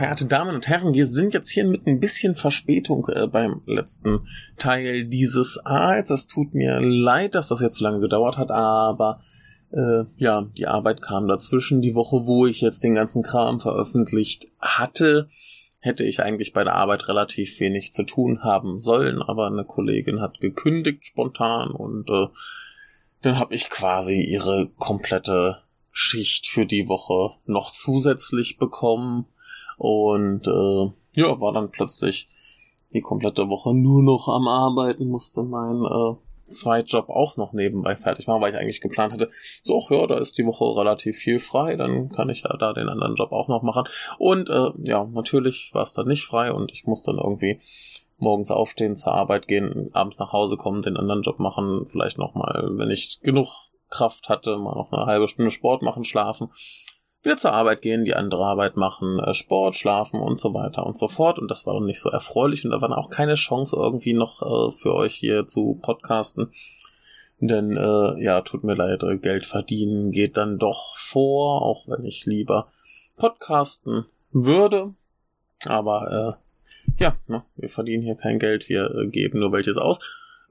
Verehrte Damen und Herren. Wir sind jetzt hier mit ein bisschen Verspätung äh, beim letzten Teil dieses Aals. Es tut mir leid, dass das jetzt so lange gedauert hat, aber äh, ja, die Arbeit kam dazwischen. Die Woche, wo ich jetzt den ganzen Kram veröffentlicht hatte, hätte ich eigentlich bei der Arbeit relativ wenig zu tun haben sollen, aber eine Kollegin hat gekündigt spontan und äh, dann habe ich quasi ihre komplette Schicht für die Woche noch zusätzlich bekommen und äh, ja, war dann plötzlich die komplette Woche nur noch am Arbeiten, musste mein äh, Zweitjob auch noch nebenbei fertig machen, weil ich eigentlich geplant hatte, so, ach ja, da ist die Woche relativ viel frei, dann kann ich ja da den anderen Job auch noch machen. Und äh, ja, natürlich war es dann nicht frei und ich muss dann irgendwie morgens aufstehen, zur Arbeit gehen, abends nach Hause kommen, den anderen Job machen, vielleicht nochmal, wenn ich genug Kraft hatte, mal noch eine halbe Stunde Sport machen, schlafen wieder zur Arbeit gehen, die andere Arbeit machen, äh, Sport, schlafen und so weiter und so fort. Und das war dann nicht so erfreulich und da war auch keine Chance irgendwie noch äh, für euch hier zu podcasten. Denn äh, ja, tut mir leid, äh, Geld verdienen geht dann doch vor, auch wenn ich lieber podcasten würde. Aber äh, ja, ne, wir verdienen hier kein Geld, wir äh, geben nur welches aus.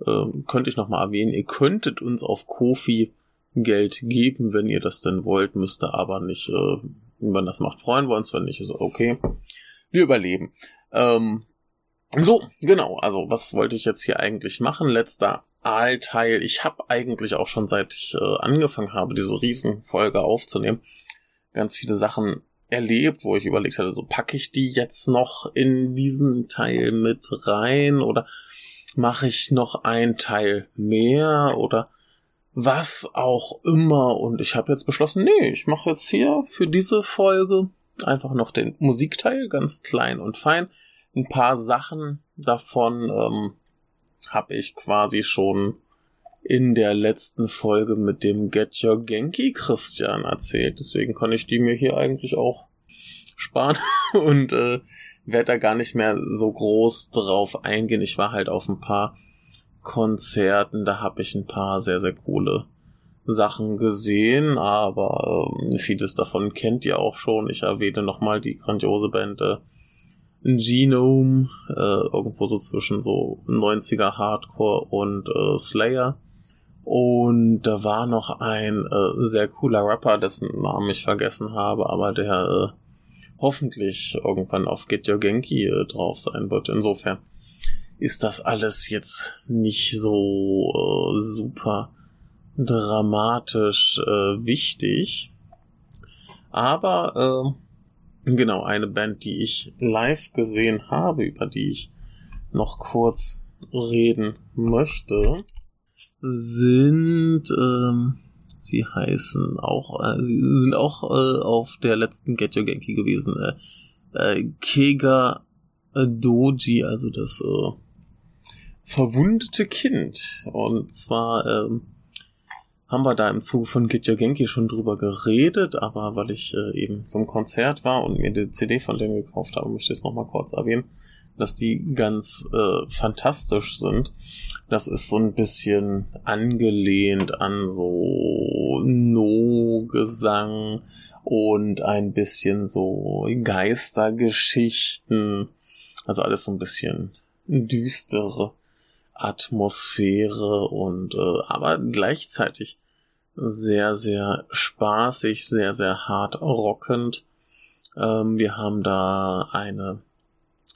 Äh, könnte ich nochmal erwähnen, ihr könntet uns auf Kofi Geld geben, wenn ihr das denn wollt, müsste aber nicht, äh, wenn das macht, freuen wir uns, wenn nicht, ist okay. Wir überleben. Ähm, so, genau, also was wollte ich jetzt hier eigentlich machen? Letzter Aalteil. Ich habe eigentlich auch schon seit ich äh, angefangen habe, diese Riesenfolge aufzunehmen, ganz viele Sachen erlebt, wo ich überlegt hatte, so packe ich die jetzt noch in diesen Teil mit rein oder mache ich noch ein Teil mehr oder was auch immer. Und ich habe jetzt beschlossen, nee, ich mache jetzt hier für diese Folge einfach noch den Musikteil, ganz klein und fein. Ein paar Sachen davon ähm, habe ich quasi schon in der letzten Folge mit dem Get Your Genki Christian erzählt. Deswegen kann ich die mir hier eigentlich auch sparen und äh, werde da gar nicht mehr so groß drauf eingehen. Ich war halt auf ein paar Konzerten, da habe ich ein paar sehr, sehr coole Sachen gesehen, aber äh, vieles davon kennt ihr auch schon. Ich erwähne nochmal die grandiose Band äh, Genome, äh, irgendwo so zwischen so 90er Hardcore und äh, Slayer. Und da war noch ein äh, sehr cooler Rapper, dessen Namen ich vergessen habe, aber der äh, hoffentlich irgendwann auf Get Your Genki drauf sein wird. Insofern ist das alles jetzt nicht so äh, super dramatisch äh, wichtig. Aber äh, genau, eine Band, die ich live gesehen habe, über die ich noch kurz reden möchte, sind, ähm, sie heißen auch, äh, sie sind auch äh, auf der letzten Get Your Genki gewesen, äh, äh, Kega Doji, also das äh, verwundete Kind. Und zwar ähm, haben wir da im Zuge von Gitja Genki schon drüber geredet, aber weil ich äh, eben zum Konzert war und mir die CD von denen gekauft habe, möchte ich es nochmal kurz erwähnen, dass die ganz äh, fantastisch sind. Das ist so ein bisschen angelehnt an so No-Gesang und ein bisschen so Geistergeschichten. Also alles so ein bisschen düstere Atmosphäre und äh, aber gleichzeitig sehr, sehr spaßig, sehr, sehr hart rockend. Ähm, wir haben da eine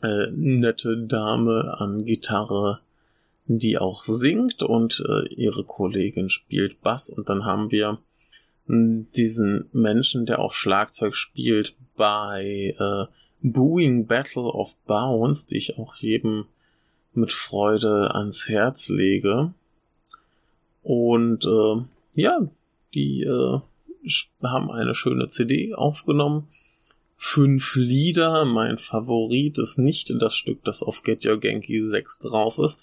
äh, nette Dame an Gitarre, die auch singt und äh, ihre Kollegin spielt Bass und dann haben wir diesen Menschen, der auch Schlagzeug spielt bei äh, Booing Battle of Bounds, die ich auch jedem mit Freude ans Herz lege. Und äh, ja, die äh, haben eine schöne CD aufgenommen. Fünf Lieder. Mein Favorit ist nicht das Stück, das auf Get Your Genki 6 drauf ist.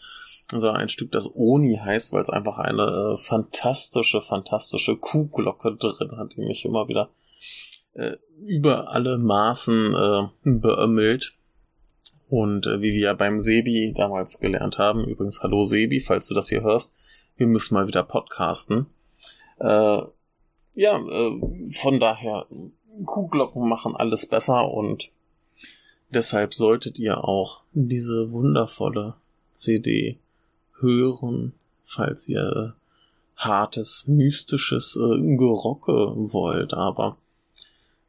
Also ein Stück, das Oni heißt, weil es einfach eine äh, fantastische, fantastische Kuhglocke drin hat, die mich immer wieder äh, über alle Maßen äh, beömmelt. Und äh, wie wir ja beim Sebi damals gelernt haben, übrigens hallo Sebi, falls du das hier hörst, wir müssen mal wieder podcasten. Äh, ja, äh, von daher Kuhglocken machen alles besser und deshalb solltet ihr auch diese wundervolle CD hören, falls ihr hartes, mystisches äh, Gerocke wollt. Aber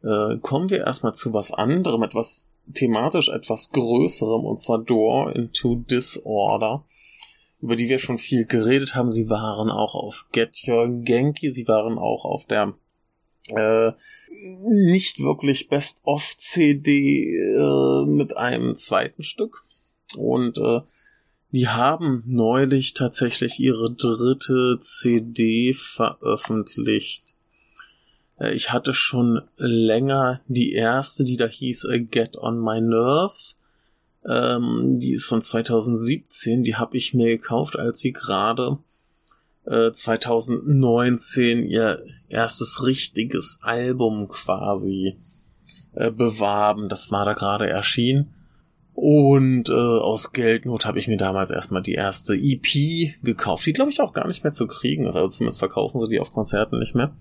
äh, kommen wir erstmal zu was anderem, etwas thematisch etwas Größerem, und zwar Door into Disorder, über die wir schon viel geredet haben. Sie waren auch auf Get Your Genki, sie waren auch auf der äh, nicht wirklich Best-of-CD äh, mit einem zweiten Stück. Und äh, die haben neulich tatsächlich ihre dritte CD veröffentlicht. Äh, ich hatte schon länger die erste, die da hieß äh, Get on My Nerves. Ähm, die ist von 2017, die habe ich mir gekauft, als sie gerade äh, 2019 ihr erstes richtiges Album quasi äh, bewarben. Das war da gerade erschienen. Und äh, aus Geldnot habe ich mir damals erstmal die erste EP gekauft, die glaube ich auch gar nicht mehr zu kriegen. Also zumindest verkaufen sie die auf Konzerten nicht mehr.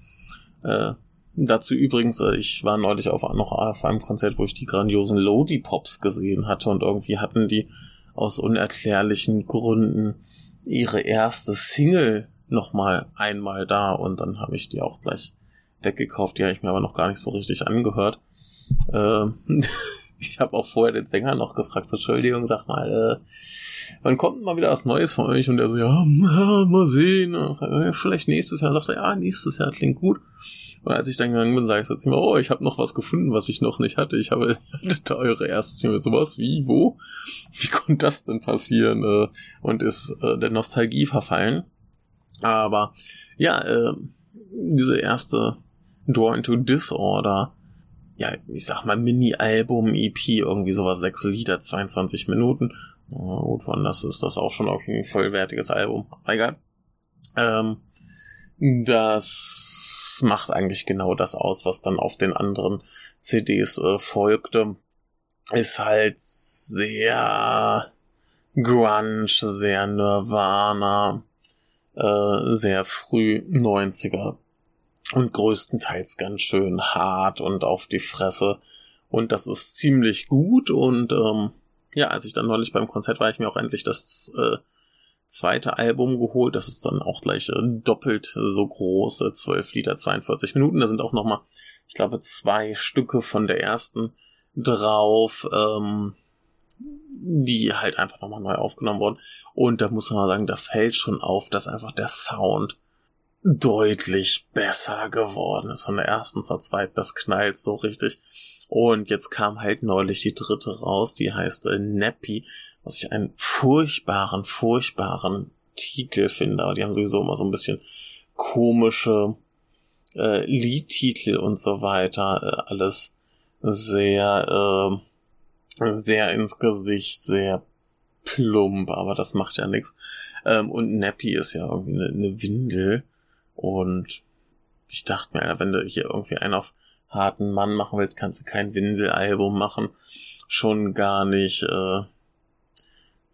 Äh, Dazu übrigens, äh, ich war neulich auf, noch auf einem Konzert, wo ich die grandiosen Lodi-Pops gesehen hatte und irgendwie hatten die aus unerklärlichen Gründen ihre erste Single nochmal einmal da und dann habe ich die auch gleich weggekauft. Die habe ich mir aber noch gar nicht so richtig angehört. Ähm, ich habe auch vorher den Sänger noch gefragt, so, Entschuldigung, sag mal, äh, wann kommt mal wieder was Neues von euch? Und er so, ja, mal sehen, vielleicht nächstes Jahr. Sagt er, ja, nächstes Jahr klingt gut. Und als ich dann gegangen bin, sage ich so zu oh, ich habe noch was gefunden, was ich noch nicht hatte. Ich habe hatte eure erste Single. Sowas wie, wo? Wie konnte das denn passieren? Äh, und ist äh, der Nostalgie verfallen. Aber ja, äh, diese erste Door into Disorder, ja, ich sag mal Mini-Album, EP, irgendwie sowas, sechs Lieder, 22 Minuten. Gut, wann das ist das auch schon auf ein vollwertiges Album. Egal. Ähm, das macht eigentlich genau das aus, was dann auf den anderen CDs äh, folgte. Ist halt sehr grunge, sehr Nirvana, äh, sehr früh 90er und größtenteils ganz schön hart und auf die Fresse. Und das ist ziemlich gut und ähm, ja, als ich dann neulich beim Konzert war, ich mir auch endlich das äh, zweite Album geholt. Das ist dann auch gleich äh, doppelt so groß, äh, 12 Liter, 42 Minuten. Da sind auch nochmal, ich glaube, zwei Stücke von der ersten drauf, ähm, die halt einfach nochmal neu aufgenommen wurden. Und da muss man mal sagen, da fällt schon auf, dass einfach der Sound deutlich besser geworden ist von der ersten zur zweiten. Das knallt so richtig. Und jetzt kam halt neulich die dritte raus, die heißt äh, Nappy, was ich einen furchtbaren, furchtbaren Titel finde. Aber die haben sowieso immer so ein bisschen komische äh, Liedtitel und so weiter. Äh, alles sehr, äh, sehr ins Gesicht, sehr plump, aber das macht ja nichts. Ähm, und Nappy ist ja irgendwie eine, eine Windel. Und ich dachte mir, wenn du hier irgendwie einen auf harten Mann machen willst, kannst du kein Windelalbum machen. Schon gar nicht, äh,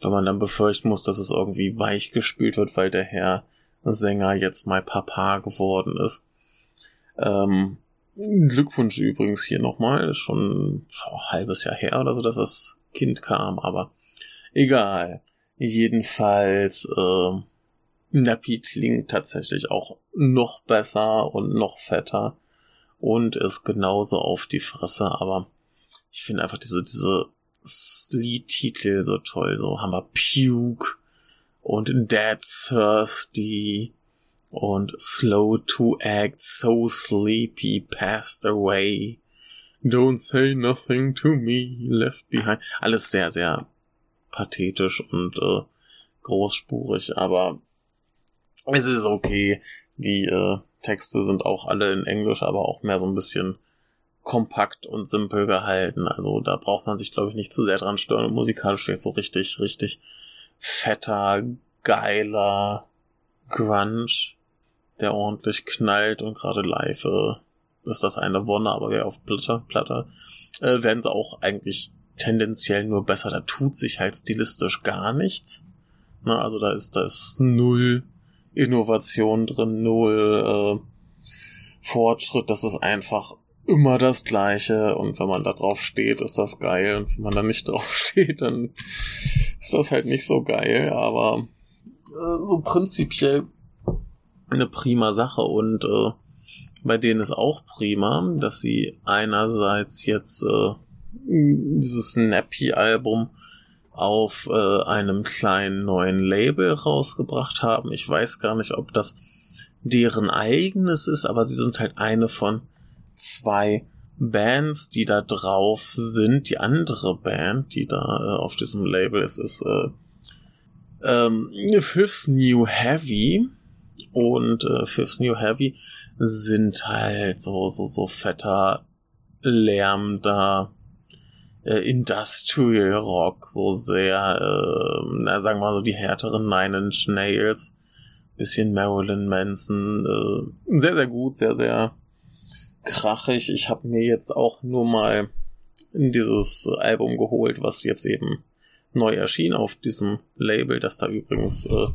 wenn man dann befürchten muss, dass es irgendwie weich gespült wird, weil der Herr Sänger jetzt mal Papa geworden ist. Ähm, Glückwunsch übrigens hier nochmal. Ist schon ein halbes Jahr her oder so, dass das Kind kam, aber egal. Jedenfalls, äh, Nappy klingt tatsächlich auch noch besser und noch fetter und ist genauso auf die Fresse, aber ich finde einfach diese, diese Liedtitel so toll, so haben wir Puke und Dead Thirsty und Slow to Act, So Sleepy, Passed Away, Don't Say Nothing to Me, Left Behind. Alles sehr, sehr pathetisch und äh, großspurig, aber es ist okay. Die äh, Texte sind auch alle in Englisch, aber auch mehr so ein bisschen kompakt und simpel gehalten. Also da braucht man sich, glaube ich, nicht zu sehr dran stören. Und musikalisch wird so richtig, richtig fetter, geiler Grunge, der ordentlich knallt und gerade live äh, ist das eine Wonne, aber wer auf Platte, Platte äh, werden sie auch eigentlich tendenziell nur besser. Da tut sich halt stilistisch gar nichts. Na, also da ist das null Innovation drin, null äh, Fortschritt. Das ist einfach immer das Gleiche. Und wenn man da drauf steht, ist das geil. Und wenn man da nicht drauf steht, dann ist das halt nicht so geil, aber äh, so prinzipiell eine prima Sache. Und äh, bei denen ist auch prima, dass sie einerseits jetzt äh, dieses Snappy-Album auf äh, einem kleinen neuen Label rausgebracht haben. Ich weiß gar nicht, ob das deren eigenes ist, aber sie sind halt eine von zwei Bands, die da drauf sind. Die andere Band, die da äh, auf diesem Label ist, ist äh, ähm, Fifth New Heavy. Und äh, Fifth New Heavy sind halt so, so, so fetter, lärmender äh, Industrial Rock, so sehr, äh, na, sagen wir mal so die härteren Nine Inch Nails, bisschen Marilyn Manson, äh, sehr, sehr gut, sehr, sehr krachig. Ich habe mir jetzt auch nur mal dieses Album geholt, was jetzt eben neu erschien auf diesem Label, das da übrigens äh,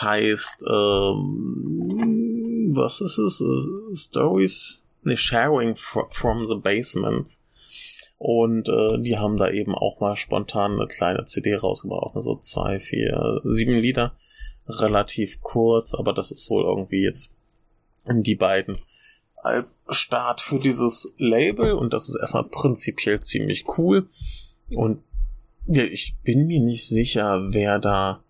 heißt, ähm, was ist es? Uh, Stories? Ne, Sharing from the Basement. Und äh, die haben da eben auch mal spontan eine kleine CD rausgebracht, nur so zwei, vier, sieben Lieder. Relativ kurz, aber das ist wohl irgendwie jetzt die beiden als Start für dieses Label und das ist erstmal prinzipiell ziemlich cool. Und ja, ich bin mir nicht sicher, wer da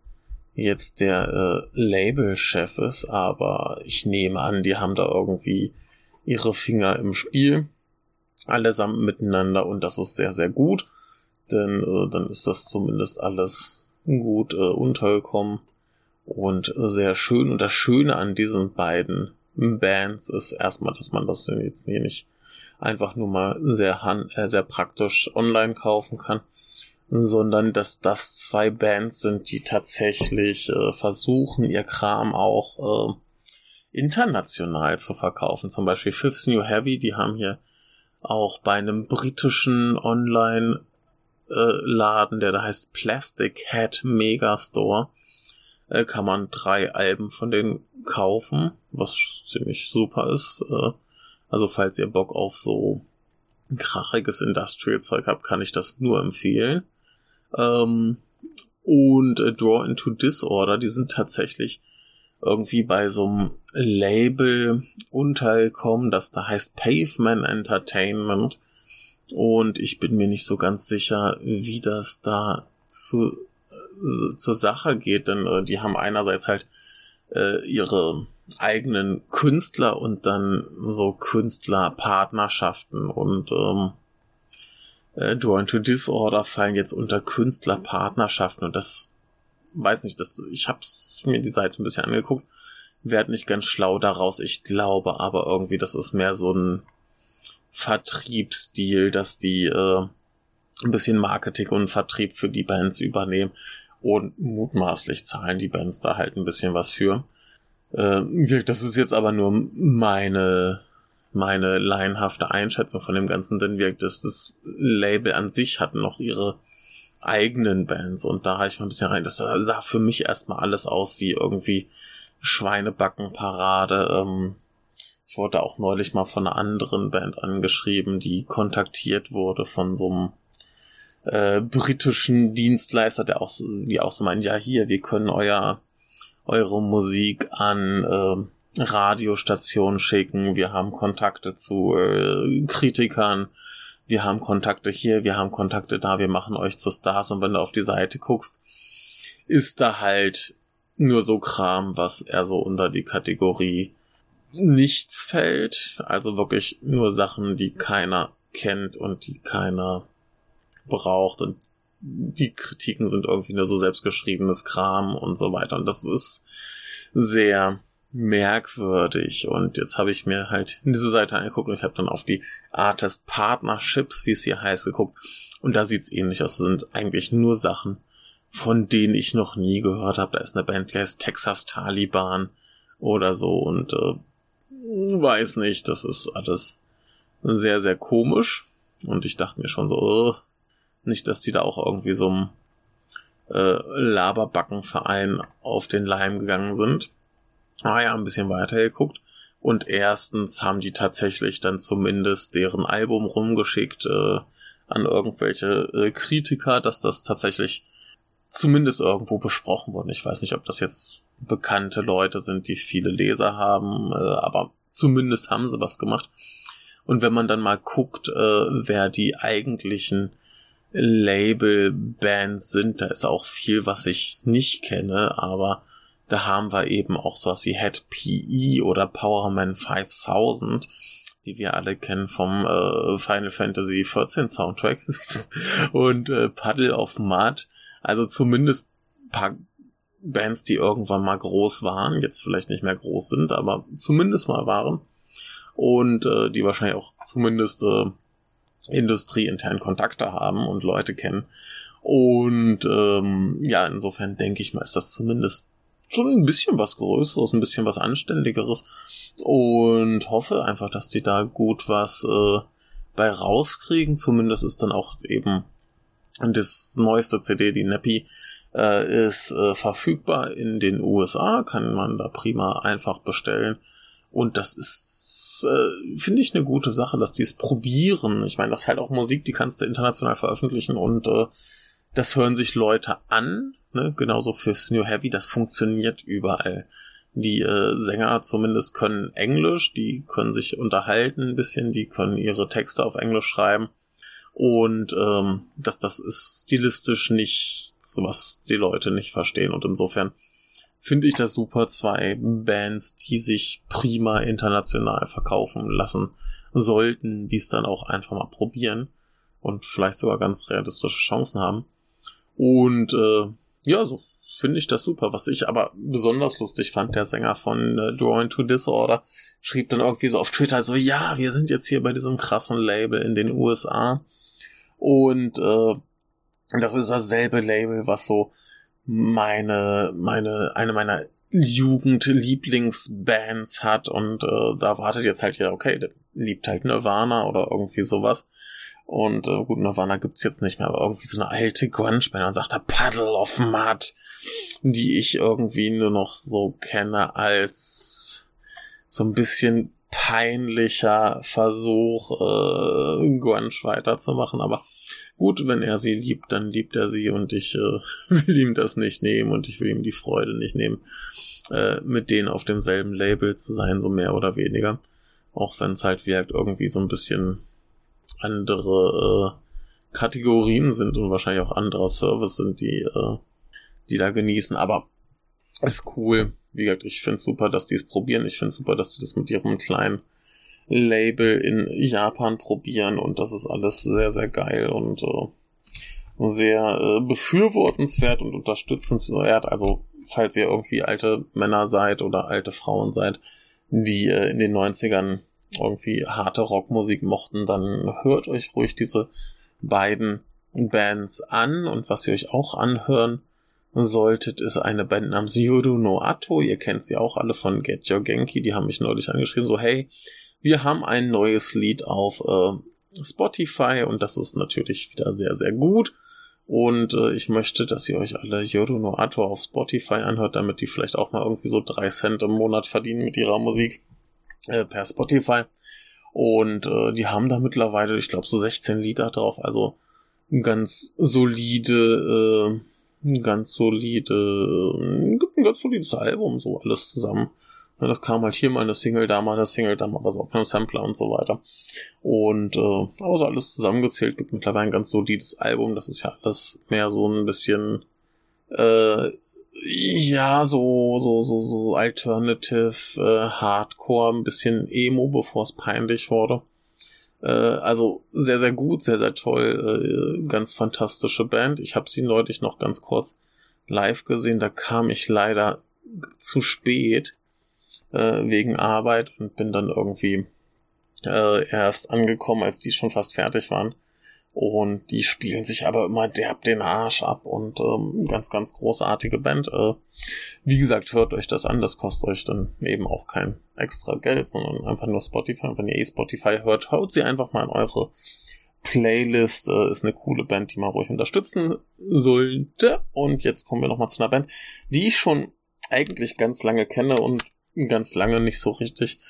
jetzt der äh, Labelchef ist, aber ich nehme an, die haben da irgendwie ihre Finger im Spiel. Allesamt miteinander und das ist sehr, sehr gut. Denn äh, dann ist das zumindest alles gut äh, untergekommen und sehr schön. Und das Schöne an diesen beiden Bands ist erstmal, dass man das jetzt hier nicht einfach nur mal sehr, äh, sehr praktisch online kaufen kann, sondern dass das zwei Bands sind, die tatsächlich äh, versuchen, ihr Kram auch äh, international zu verkaufen. Zum Beispiel Fifth New Heavy, die haben hier auch bei einem britischen Online-Laden, äh, der da heißt Plastic Head Megastore, äh, kann man drei Alben von denen kaufen, was ziemlich super ist. Äh, also falls ihr Bock auf so krachiges Industrial-Zeug habt, kann ich das nur empfehlen. Ähm, und Draw into Disorder, die sind tatsächlich irgendwie bei so einem Label untergekommen, das da heißt Pavement Entertainment. Und ich bin mir nicht so ganz sicher, wie das da zu, äh, zur Sache geht, denn äh, die haben einerseits halt äh, ihre eigenen Künstler und dann so Künstlerpartnerschaften und ähm, äh, Drawing to Disorder fallen jetzt unter Künstlerpartnerschaften und das weiß nicht, das, ich hab's mir die Seite ein bisschen angeguckt, werd nicht ganz schlau daraus. Ich glaube aber irgendwie, das ist mehr so ein Vertriebsstil, dass die äh, ein bisschen Marketing und Vertrieb für die Bands übernehmen und mutmaßlich zahlen die Bands da halt ein bisschen was für. Äh, das ist jetzt aber nur meine meine laienhafte Einschätzung von dem Ganzen, denn wirkt es, das Label an sich hat noch ihre eigenen Bands und da habe ich mal ein bisschen rein. Das sah für mich erstmal alles aus wie irgendwie Schweinebackenparade. Ähm, ich wurde auch neulich mal von einer anderen Band angeschrieben, die kontaktiert wurde von so einem äh, britischen Dienstleister, der auch, die auch so meinen, ja hier, wir können euer eure Musik an äh, Radiostationen schicken, wir haben Kontakte zu äh, Kritikern, wir haben Kontakte hier, wir haben Kontakte da, wir machen euch zu Stars und wenn du auf die Seite guckst, ist da halt nur so Kram, was eher so unter die Kategorie nichts fällt. Also wirklich nur Sachen, die keiner kennt und die keiner braucht und die Kritiken sind irgendwie nur so selbstgeschriebenes Kram und so weiter. Und das ist sehr merkwürdig. Und jetzt habe ich mir halt diese Seite angeguckt und ich habe dann auf die Artist Partnerships, wie es hier heißt, geguckt. Und da sieht's ähnlich aus. Das sind eigentlich nur Sachen, von denen ich noch nie gehört habe. Da ist eine Band, die heißt Texas Taliban oder so. Und äh, weiß nicht, das ist alles sehr, sehr komisch. Und ich dachte mir schon so, uh, nicht, dass die da auch irgendwie so einem äh, Laberbackenverein auf den Leim gegangen sind. Ah ja, ein bisschen weiter geguckt. Und erstens haben die tatsächlich dann zumindest deren Album rumgeschickt äh, an irgendwelche äh, Kritiker, dass das tatsächlich zumindest irgendwo besprochen wurde. Ich weiß nicht, ob das jetzt bekannte Leute sind, die viele Leser haben, äh, aber zumindest haben sie was gemacht. Und wenn man dann mal guckt, äh, wer die eigentlichen Label-Bands sind, da ist auch viel, was ich nicht kenne, aber da haben wir eben auch sowas wie Head PE oder Powerman 5000, die wir alle kennen vom äh, Final Fantasy 14 Soundtrack und äh, Puddle of Mud. Also zumindest paar Bands, die irgendwann mal groß waren, jetzt vielleicht nicht mehr groß sind, aber zumindest mal waren. Und äh, die wahrscheinlich auch zumindest äh, industrieintern Kontakte haben und Leute kennen. Und ähm, ja, insofern denke ich mal, ist das zumindest schon ein bisschen was Größeres, ein bisschen was Anständigeres und hoffe einfach, dass die da gut was äh, bei rauskriegen. Zumindest ist dann auch eben das neueste CD, die Nappy, äh, ist äh, verfügbar in den USA, kann man da prima einfach bestellen. Und das ist, äh, finde ich, eine gute Sache, dass die es probieren. Ich meine, das ist halt auch Musik, die kannst du international veröffentlichen und äh, das hören sich Leute an, ne? genauso fürs New Heavy, das funktioniert überall. Die äh, Sänger zumindest können Englisch, die können sich unterhalten ein bisschen, die können ihre Texte auf Englisch schreiben. Und ähm, das, das ist stilistisch nichts, was die Leute nicht verstehen. Und insofern finde ich das super, zwei Bands, die sich prima international verkaufen lassen sollten, die es dann auch einfach mal probieren und vielleicht sogar ganz realistische Chancen haben. Und äh, ja, so finde ich das super. Was ich aber besonders lustig fand, der Sänger von äh, Drawing to Disorder schrieb dann irgendwie so auf Twitter so, ja, wir sind jetzt hier bei diesem krassen Label in den USA. Und äh, das ist dasselbe Label, was so meine, meine, eine meiner Jugendlieblingsbands hat und äh, da wartet jetzt halt ja, okay, der liebt halt Nirvana oder irgendwie sowas. Und äh, gut, Nirvana gibt's jetzt nicht mehr, aber irgendwie so eine alte Grunge-Band und sagt da Puddle of Mud, die ich irgendwie nur noch so kenne als so ein bisschen peinlicher Versuch, äh, Grunge weiterzumachen, aber gut, wenn er sie liebt, dann liebt er sie und ich äh, will ihm das nicht nehmen und ich will ihm die Freude nicht nehmen, äh, mit denen auf demselben Label zu sein, so mehr oder weniger. Auch wenn es halt wirkt irgendwie so ein bisschen andere äh, Kategorien sind und wahrscheinlich auch anderer Service sind, die, äh, die da genießen. Aber ist cool. Wie gesagt, ich finde super, dass die es probieren. Ich finde super, dass die das mit ihrem kleinen Label in Japan probieren und das ist alles sehr, sehr geil und äh, sehr äh, befürwortenswert und unterstützenswert. Also, falls ihr irgendwie alte Männer seid oder alte Frauen seid, die äh, in den 90ern irgendwie harte Rockmusik mochten, dann hört euch ruhig diese beiden Bands an und was ihr euch auch anhören solltet, ist eine Band namens Yoru no Ato. Ihr kennt sie auch alle von Get Your Genki. Die haben mich neulich angeschrieben, so hey, wir haben ein neues Lied auf äh, Spotify und das ist natürlich wieder sehr, sehr gut. Und äh, ich möchte, dass ihr euch alle Yoru no Ato auf Spotify anhört, damit die vielleicht auch mal irgendwie so drei Cent im Monat verdienen mit ihrer Musik äh, per Spotify. Und äh, die haben da mittlerweile, ich glaube, so 16 Lieder drauf. Also ganz solide, äh, ganz solide, äh, ein ganz solides Album, so alles zusammen. Ja, das kam halt hier mal eine Single, da mal eine Single, da mal was auf einem Sampler und so weiter. Und äh, aber so alles zusammengezählt gibt mittlerweile ein ganz solides Album. Das ist ja alles mehr so ein bisschen äh, ja, so, so, so, so Alternative, äh, Hardcore, ein bisschen Emo, bevor es peinlich wurde. Äh, also sehr, sehr gut, sehr, sehr toll, äh, ganz fantastische Band. Ich habe sie neulich noch ganz kurz live gesehen, da kam ich leider zu spät äh, wegen Arbeit und bin dann irgendwie äh, erst angekommen, als die schon fast fertig waren. Und die spielen sich aber immer derb den Arsch ab und ähm, ganz, ganz großartige Band. Äh, wie gesagt, hört euch das an, das kostet euch dann eben auch kein extra Geld, sondern einfach nur Spotify. Und wenn ihr eh Spotify hört, haut sie einfach mal in eure Playlist. Äh, ist eine coole Band, die man ruhig unterstützen sollte. Und jetzt kommen wir nochmal zu einer Band, die ich schon eigentlich ganz lange kenne und ganz lange nicht so richtig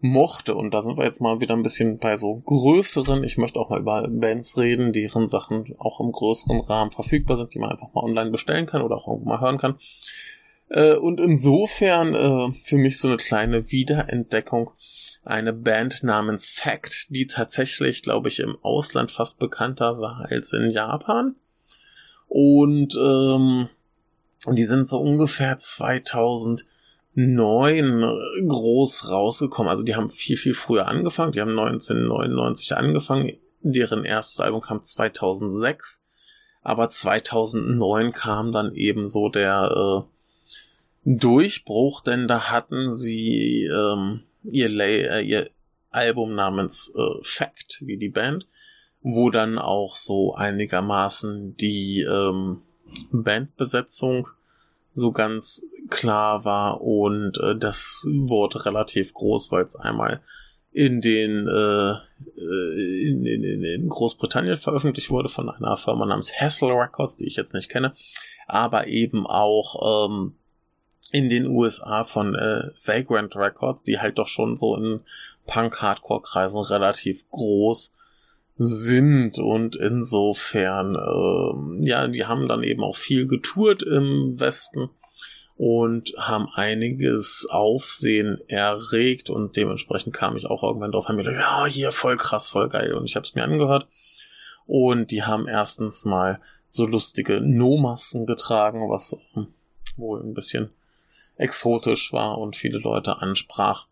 mochte. Und da sind wir jetzt mal wieder ein bisschen bei so größeren. Ich möchte auch mal über Bands reden, deren Sachen auch im größeren Rahmen verfügbar sind, die man einfach mal online bestellen kann oder auch irgendwo mal hören kann. Äh, und insofern äh, für mich so eine kleine Wiederentdeckung eine Band namens Fact, die tatsächlich, glaube ich, im Ausland fast bekannter war als in Japan. Und ähm, die sind so ungefähr 2009 groß rausgekommen. Also die haben viel, viel früher angefangen. Die haben 1999 angefangen. Deren erstes Album kam 2006. Aber 2009 kam dann eben so der äh, Durchbruch, denn da hatten sie ähm, ihr, Lay äh, ihr Album namens äh, Fact, wie die Band, wo dann auch so einigermaßen die ähm, Bandbesetzung so ganz klar war und äh, das wurde relativ groß, weil es einmal in den äh, in, in, in Großbritannien veröffentlicht wurde von einer Firma namens Hassel Records, die ich jetzt nicht kenne, aber eben auch ähm, in den USA von äh, Vagrant Records, die halt doch schon so in Punk-Hardcore-Kreisen relativ groß sind und insofern, äh, ja, die haben dann eben auch viel getourt im Westen und haben einiges Aufsehen erregt und dementsprechend kam ich auch irgendwann drauf, haben mir gedacht, ja, hier voll krass, voll geil und ich habe es mir angehört und die haben erstens mal so lustige No-Masken getragen, was äh, wohl ein bisschen exotisch war und viele Leute ansprach.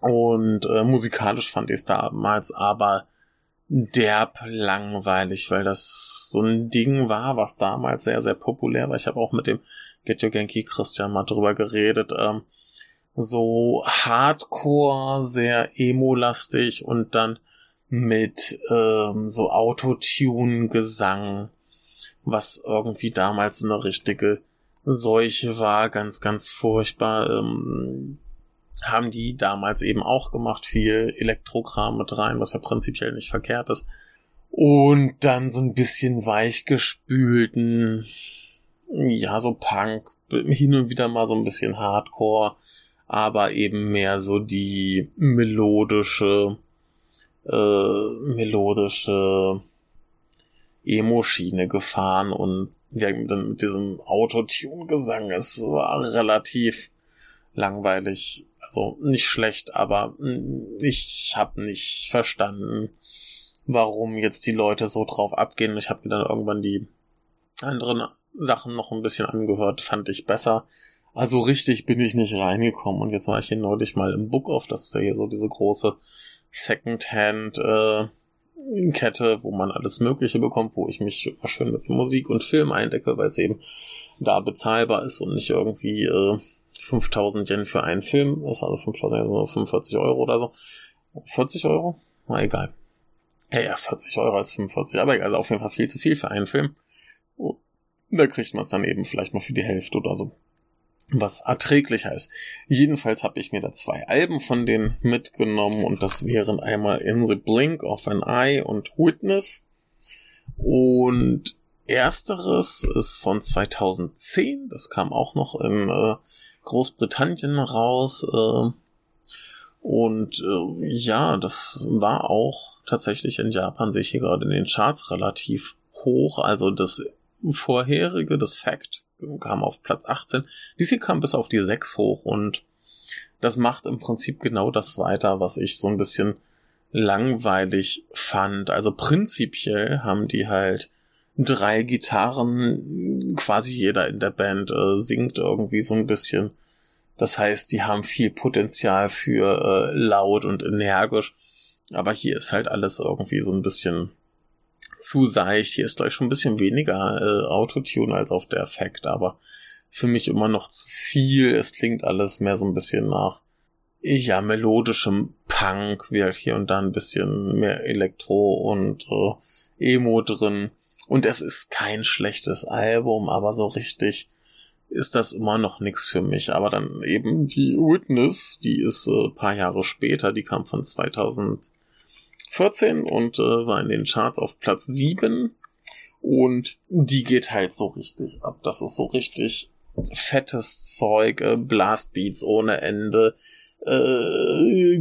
Und äh, musikalisch fand ich es damals aber derb langweilig, weil das so ein Ding war, was damals sehr, sehr populär war. Ich habe auch mit dem Get Your Genki Christian mal drüber geredet. Ähm, so Hardcore, sehr emo-lastig und dann mit ähm, so Autotune-Gesang, was irgendwie damals eine richtige Seuche war, ganz, ganz furchtbar. Ähm, haben die damals eben auch gemacht, viel Elektrokram mit rein, was ja prinzipiell nicht verkehrt ist. Und dann so ein bisschen weichgespülten, ja, so Punk, hin und wieder mal so ein bisschen Hardcore, aber eben mehr so die melodische, äh, melodische Emo-Schiene gefahren und ja, dann mit diesem Autotune-Gesang, es war relativ langweilig. Also nicht schlecht, aber ich habe nicht verstanden, warum jetzt die Leute so drauf abgehen. Ich habe mir dann irgendwann die anderen Sachen noch ein bisschen angehört, fand ich besser. Also richtig bin ich nicht reingekommen und jetzt war ich hier neulich mal im Book Off, das ist ja hier so diese große Secondhand äh, Kette, wo man alles Mögliche bekommt, wo ich mich schön mit Musik und Film eindecke, weil es eben da bezahlbar ist und nicht irgendwie äh, 5000 Yen für einen Film ist, also 5000 Yen, 45 Euro oder so. 40 Euro? Na egal. Ja, ja, 40 Euro als 45, aber egal, also auf jeden Fall viel zu viel für einen Film. Da kriegt man es dann eben vielleicht mal für die Hälfte oder so was erträglicher ist. Jedenfalls habe ich mir da zwei Alben von denen mitgenommen und das wären einmal In the Blink of an Eye und Witness. Und ersteres ist von 2010, das kam auch noch in äh, Großbritannien raus. Äh, und äh, ja, das war auch tatsächlich in Japan, sehe ich hier gerade in den Charts relativ hoch. Also das vorherige, das Fact, kam auf Platz 18. Dies hier kam bis auf die 6 hoch und das macht im Prinzip genau das weiter, was ich so ein bisschen langweilig fand. Also prinzipiell haben die halt drei Gitarren, quasi jeder in der Band äh, singt irgendwie so ein bisschen. Das heißt, die haben viel Potenzial für äh, laut und energisch. Aber hier ist halt alles irgendwie so ein bisschen zu seicht. Hier ist gleich schon ein bisschen weniger äh, Autotune als auf der Effekt, aber für mich immer noch zu viel. Es klingt alles mehr so ein bisschen nach, ja, melodischem Punk, wie halt hier und da ein bisschen mehr Elektro und äh, Emo drin. Und es ist kein schlechtes Album, aber so richtig ist das immer noch nichts für mich. Aber dann eben die Witness, die ist äh, paar Jahre später, die kam von 2000 14 und äh, war in den Charts auf Platz 7. Und die geht halt so richtig ab. Das ist so richtig fettes Zeug, äh, Blastbeats ohne Ende, äh,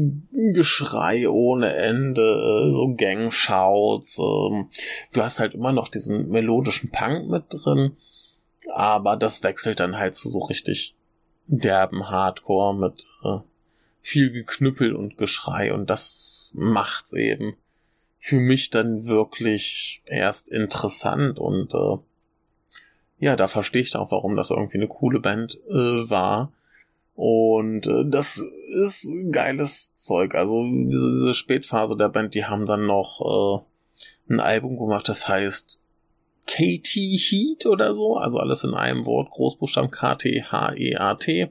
Geschrei ohne Ende, äh, so Gangshouts. Äh, du hast halt immer noch diesen melodischen Punk mit drin, aber das wechselt dann halt zu so richtig derben Hardcore mit äh, viel Geknüppel und Geschrei und das macht's eben für mich dann wirklich erst interessant und äh, ja, da verstehe ich auch, warum das irgendwie eine coole Band äh, war. Und äh, das ist geiles Zeug. Also diese, diese Spätphase der Band, die haben dann noch äh, ein Album gemacht, das heißt KT Heat oder so. Also alles in einem Wort, Großbuchstaben K-T-H-E-A-T.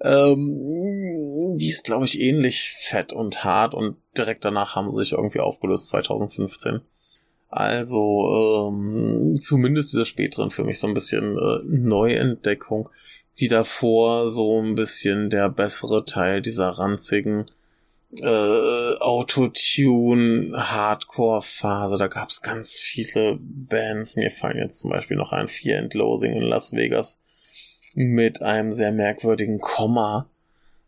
Ähm, die ist, glaube ich, ähnlich fett und hart und direkt danach haben sie sich irgendwie aufgelöst, 2015. Also ähm, zumindest dieser späteren für mich so ein bisschen äh, Neuentdeckung, die davor so ein bisschen der bessere Teil dieser ranzigen äh, Autotune Hardcore Phase. Da gab es ganz viele Bands. Mir fallen jetzt zum Beispiel noch ein Fear and Losing in Las Vegas mit einem sehr merkwürdigen Komma.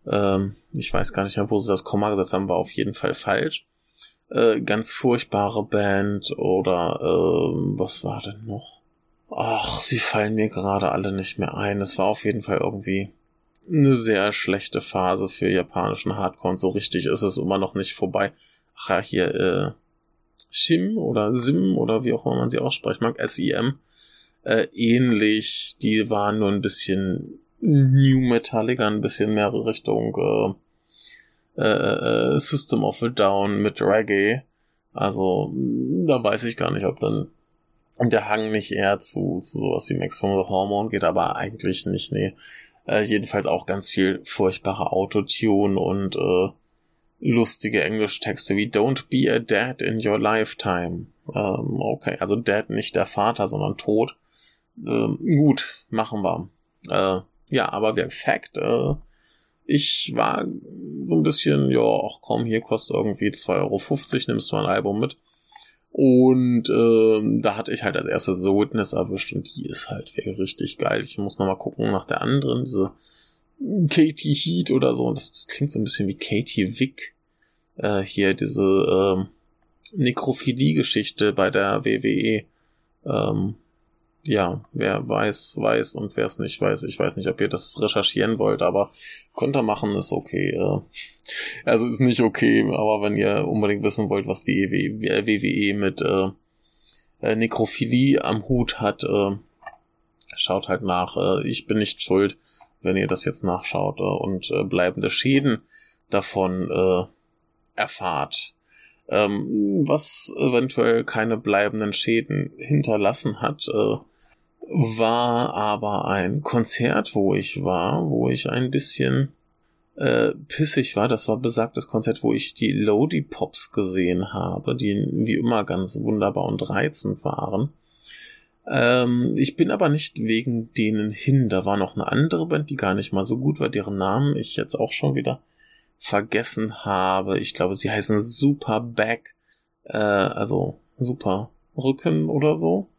Ähm, ich weiß gar nicht mehr, wo sie das Komma gesetzt haben, war auf jeden Fall falsch. Äh, ganz furchtbare Band oder äh, was war denn noch? Ach, sie fallen mir gerade alle nicht mehr ein. Es war auf jeden Fall irgendwie eine sehr schlechte Phase für japanischen Hardcore und so richtig ist es immer noch nicht vorbei. Ach ja, hier äh, Shim oder Sim oder wie auch immer man sie aussprechen mag, S-I-M äh, ähnlich. Die waren nur ein bisschen New Metallica, ein bisschen mehr Richtung äh, äh, äh, System of a Down mit Reggae. Also da weiß ich gar nicht, ob dann der Hang nicht eher zu, zu sowas wie Max from the Hormone geht, aber eigentlich nicht, nee. Äh, jedenfalls auch ganz viel furchtbare Autotune und äh, lustige Englischtexte wie Don't be a dad in your lifetime. Ähm, okay, also Dad nicht der Vater, sondern Tod. Ähm, gut, machen wir. Äh, ja, aber wer Fact, äh, ich war so ein bisschen, ja, ach komm, hier kostet irgendwie 2,50 Euro, nimmst du ein Album mit. Und ähm, da hatte ich halt als erstes The Witness erwischt und die ist halt richtig geil. Ich muss nochmal gucken nach der anderen, diese Katie Heat oder so. Und das, das klingt so ein bisschen wie Katie Wick. Äh, hier diese ähm, Nekrophilie-Geschichte bei der WWE. Ähm, ja, wer weiß, weiß und wer es nicht weiß, ich weiß nicht, ob ihr das recherchieren wollt, aber könnt ihr machen, ist okay. Also ist nicht okay, aber wenn ihr unbedingt wissen wollt, was die WWE mit äh, äh, Nekrophilie am Hut hat, äh, schaut halt nach. Äh, ich bin nicht schuld, wenn ihr das jetzt nachschaut äh, und bleibende Schäden davon äh, erfahrt. Ähm, was eventuell keine bleibenden Schäden hinterlassen hat, äh, war aber ein Konzert, wo ich war, wo ich ein bisschen äh, pissig war. Das war besagtes Konzert, wo ich die Lodi Pops gesehen habe, die wie immer ganz wunderbar und reizend waren. Ähm, ich bin aber nicht wegen denen hin. Da war noch eine andere Band, die gar nicht mal so gut war, deren Namen ich jetzt auch schon wieder vergessen habe. Ich glaube, sie heißen Super Back, äh, also Super Rücken oder so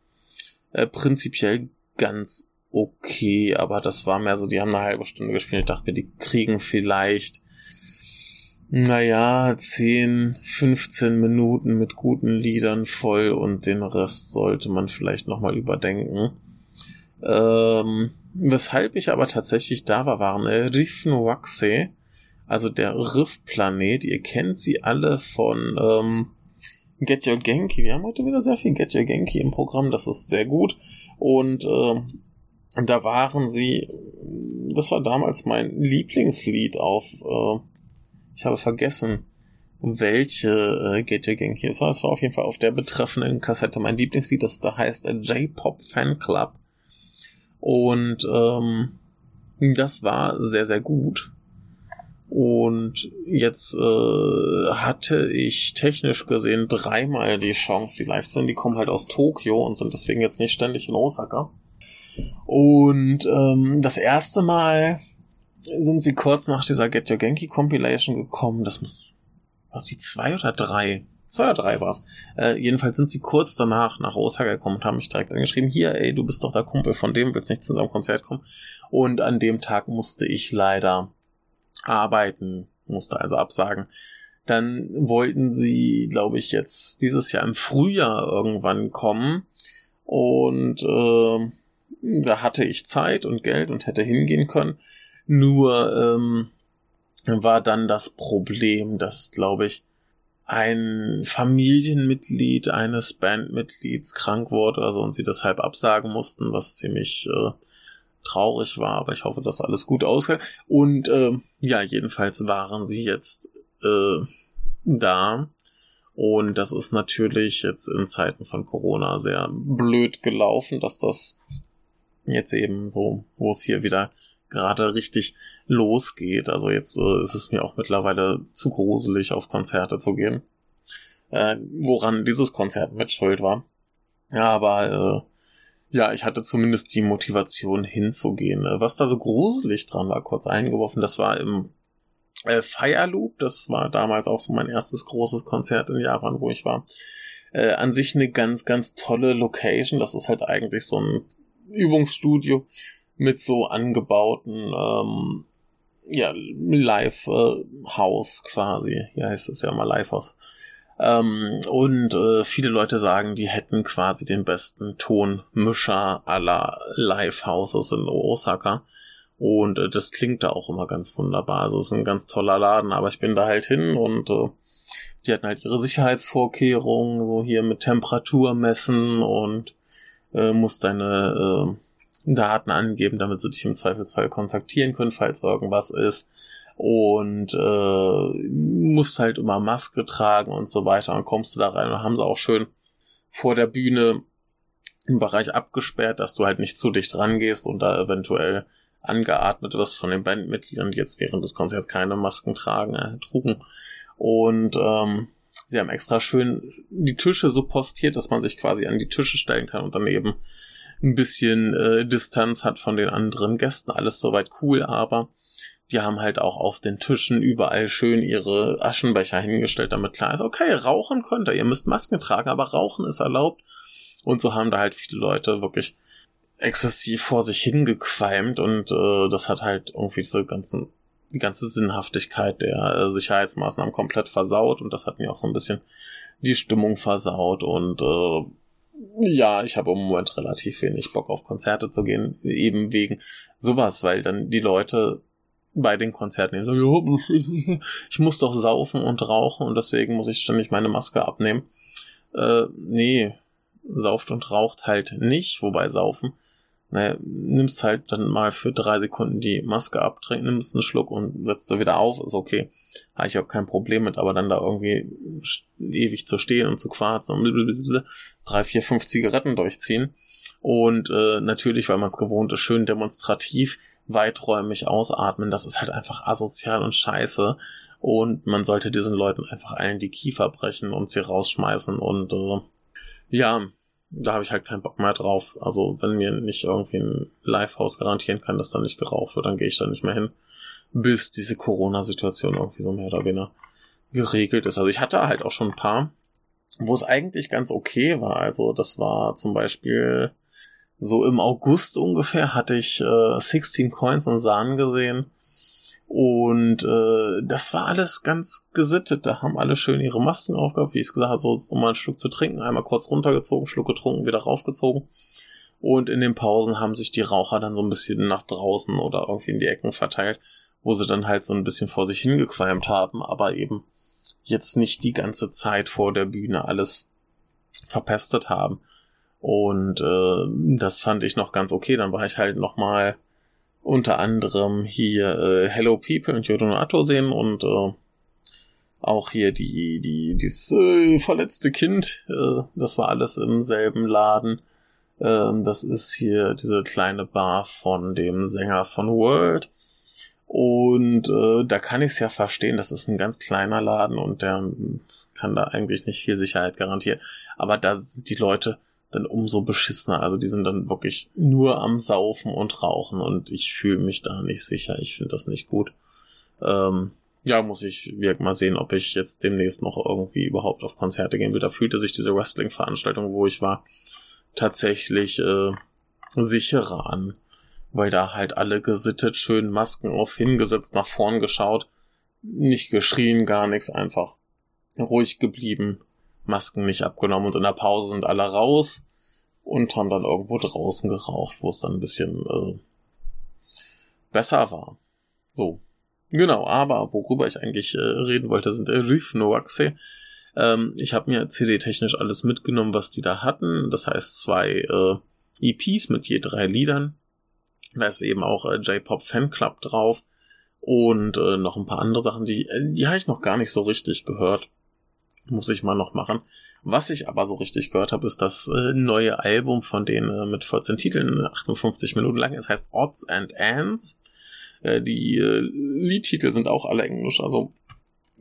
äh, prinzipiell ganz okay, aber das war mehr so, die haben eine halbe Stunde gespielt. Ich dachte mir, die kriegen vielleicht, naja, 10, 15 Minuten mit guten Liedern voll und den Rest sollte man vielleicht nochmal überdenken. Ähm, weshalb ich aber tatsächlich da war, waren äh, Rifnuaxe, also der Riff-Planet. Ihr kennt sie alle von ähm, Get Your Genki. Wir haben heute wieder sehr viel Get Your Genki im Programm, das ist sehr gut. Und äh, da waren sie, das war damals mein Lieblingslied auf, äh, ich habe vergessen, welche äh, Get Your Genki es war. Es war auf jeden Fall auf der betreffenden Kassette mein Lieblingslied, das da heißt J-Pop Fan Club. Und ähm, das war sehr, sehr gut. Und jetzt äh, hatte ich technisch gesehen dreimal die Chance, die live sind. Die kommen halt aus Tokio und sind deswegen jetzt nicht ständig in Osaka. Und ähm, das erste Mal sind sie kurz nach dieser Get Your Genki Compilation gekommen. Das muss, was die zwei oder drei? Zwei oder drei war's. Äh, jedenfalls sind sie kurz danach nach Osaka gekommen und haben mich direkt angeschrieben, hier, ey, du bist doch der Kumpel von dem, willst nicht zu unserem Konzert kommen? Und an dem Tag musste ich leider arbeiten, musste also absagen. Dann wollten sie, glaube ich, jetzt dieses Jahr im Frühjahr irgendwann kommen. Und äh, da hatte ich Zeit und Geld und hätte hingehen können. Nur ähm, war dann das Problem, dass, glaube ich, ein Familienmitglied eines Bandmitglieds krank wurde, also und sie deshalb absagen mussten, was ziemlich äh, traurig war, aber ich hoffe, dass alles gut ausgeht. Und äh, ja, jedenfalls waren sie jetzt äh, da. Und das ist natürlich jetzt in Zeiten von Corona sehr blöd gelaufen, dass das jetzt eben so, wo es hier wieder gerade richtig losgeht. Also jetzt äh, ist es mir auch mittlerweile zu gruselig, auf Konzerte zu gehen. Äh, woran dieses Konzert mit schuld war. Ja, aber äh, ja, ich hatte zumindest die Motivation hinzugehen. Äh, was da so gruselig dran war, kurz eingeworfen, das war im äh, Fire Loop. Das war damals auch so mein erstes großes Konzert in Japan, wo ich war. Äh, an sich eine ganz, ganz tolle Location. Das ist halt eigentlich so ein Übungsstudio mit so angebauten ähm, ja, Live-House quasi. Hier heißt es ja immer Live-House. Ähm, und äh, viele Leute sagen, die hätten quasi den besten Tonmischer aller Live-Houses in Osaka. Und äh, das klingt da auch immer ganz wunderbar. Also es ist ein ganz toller Laden, aber ich bin da halt hin und äh, die hatten halt ihre Sicherheitsvorkehrungen, so hier mit Temperatur messen und äh, muss deine äh, Daten angeben, damit sie dich im Zweifelsfall kontaktieren können, falls irgendwas ist. Und äh, musst halt immer Maske tragen und so weiter. Und kommst du da rein und haben sie auch schön vor der Bühne im Bereich abgesperrt, dass du halt nicht zu dicht rangehst und da eventuell angeatmet wirst von den Bandmitgliedern, die jetzt während des Konzerts keine Masken tragen, äh, trugen. Und ähm, sie haben extra schön die Tische so postiert, dass man sich quasi an die Tische stellen kann und dann eben ein bisschen äh, Distanz hat von den anderen Gästen. Alles soweit cool, aber die haben halt auch auf den Tischen überall schön ihre Aschenbecher hingestellt, damit klar ist, okay, rauchen könnt ihr, ihr müsst Masken tragen, aber rauchen ist erlaubt. Und so haben da halt viele Leute wirklich exzessiv vor sich hingequalmt und äh, das hat halt irgendwie diese ganzen, die ganze Sinnhaftigkeit der äh, Sicherheitsmaßnahmen komplett versaut und das hat mir auch so ein bisschen die Stimmung versaut und äh, ja, ich habe im Moment relativ wenig Bock auf Konzerte zu gehen, eben wegen sowas, weil dann die Leute bei den Konzerten sagen, ich muss doch saufen und rauchen und deswegen muss ich ständig meine Maske abnehmen. Äh, nee, sauft und raucht halt nicht, wobei saufen naja, nimmst halt dann mal für drei Sekunden die Maske ab, nimmst einen Schluck und setzt sie wieder auf, ist okay. Habe ich auch kein Problem mit, aber dann da irgendwie ewig zu stehen und zu quarzen und drei, vier, fünf Zigaretten durchziehen. Und äh, natürlich, weil man es gewohnt ist, schön demonstrativ weiträumig ausatmen, das ist halt einfach asozial und scheiße. Und man sollte diesen Leuten einfach allen die Kiefer brechen und sie rausschmeißen und äh, ja, da habe ich halt keinen Bock mehr drauf. Also wenn mir nicht irgendwie ein Livehouse garantieren kann, dass da nicht geraucht wird, dann gehe ich da nicht mehr hin, bis diese Corona-Situation irgendwie so mehr oder weniger geregelt ist. Also ich hatte halt auch schon ein paar, wo es eigentlich ganz okay war. Also das war zum Beispiel so im August ungefähr hatte ich äh, 16 Coins und Sahnen gesehen und äh, das war alles ganz gesittet. Da haben alle schön ihre Masken aufgehabt, wie ich es gesagt habe, so um mal ein Stück zu trinken, einmal kurz runtergezogen, Schluck getrunken, wieder raufgezogen. Und in den Pausen haben sich die Raucher dann so ein bisschen nach draußen oder irgendwie in die Ecken verteilt, wo sie dann halt so ein bisschen vor sich hingequalmt haben, aber eben jetzt nicht die ganze Zeit vor der Bühne alles verpestet haben. Und äh, das fand ich noch ganz okay. Dann war ich halt noch mal unter anderem hier äh, Hello People und Yodono Atto sehen und äh, auch hier die, die, dieses äh, verletzte Kind, äh, das war alles im selben Laden. Ähm, das ist hier diese kleine Bar von dem Sänger von World. Und äh, da kann ich es ja verstehen, das ist ein ganz kleiner Laden und der kann da eigentlich nicht viel Sicherheit garantieren. Aber da sind die Leute dann umso beschissener. Also die sind dann wirklich nur am Saufen und Rauchen und ich fühle mich da nicht sicher. Ich finde das nicht gut. Ähm, ja, muss ich wirklich mal sehen, ob ich jetzt demnächst noch irgendwie überhaupt auf Konzerte gehen will. Da fühlte sich diese Wrestling-Veranstaltung, wo ich war, tatsächlich äh, sicherer an. weil da halt alle gesittet, schön Masken auf, hingesetzt, nach vorn geschaut, nicht geschrien, gar nichts, einfach ruhig geblieben, Masken nicht abgenommen und in der Pause sind alle raus und haben dann irgendwo draußen geraucht, wo es dann ein bisschen äh, besser war. So. Genau, aber worüber ich eigentlich äh, reden wollte, sind Riff Noaxe. Ähm, ich habe mir CD-technisch alles mitgenommen, was die da hatten. Das heißt zwei äh, EPs mit je drei Liedern. Da ist eben auch äh, J-Pop Fanclub drauf und äh, noch ein paar andere Sachen, die, äh, die habe ich noch gar nicht so richtig gehört. Muss ich mal noch machen. Was ich aber so richtig gehört habe, ist das äh, neue Album von denen äh, mit 14 Titeln, 58 Minuten lang. Es heißt Odds and Ends. Äh, die Liedtitel sind auch alle englisch, also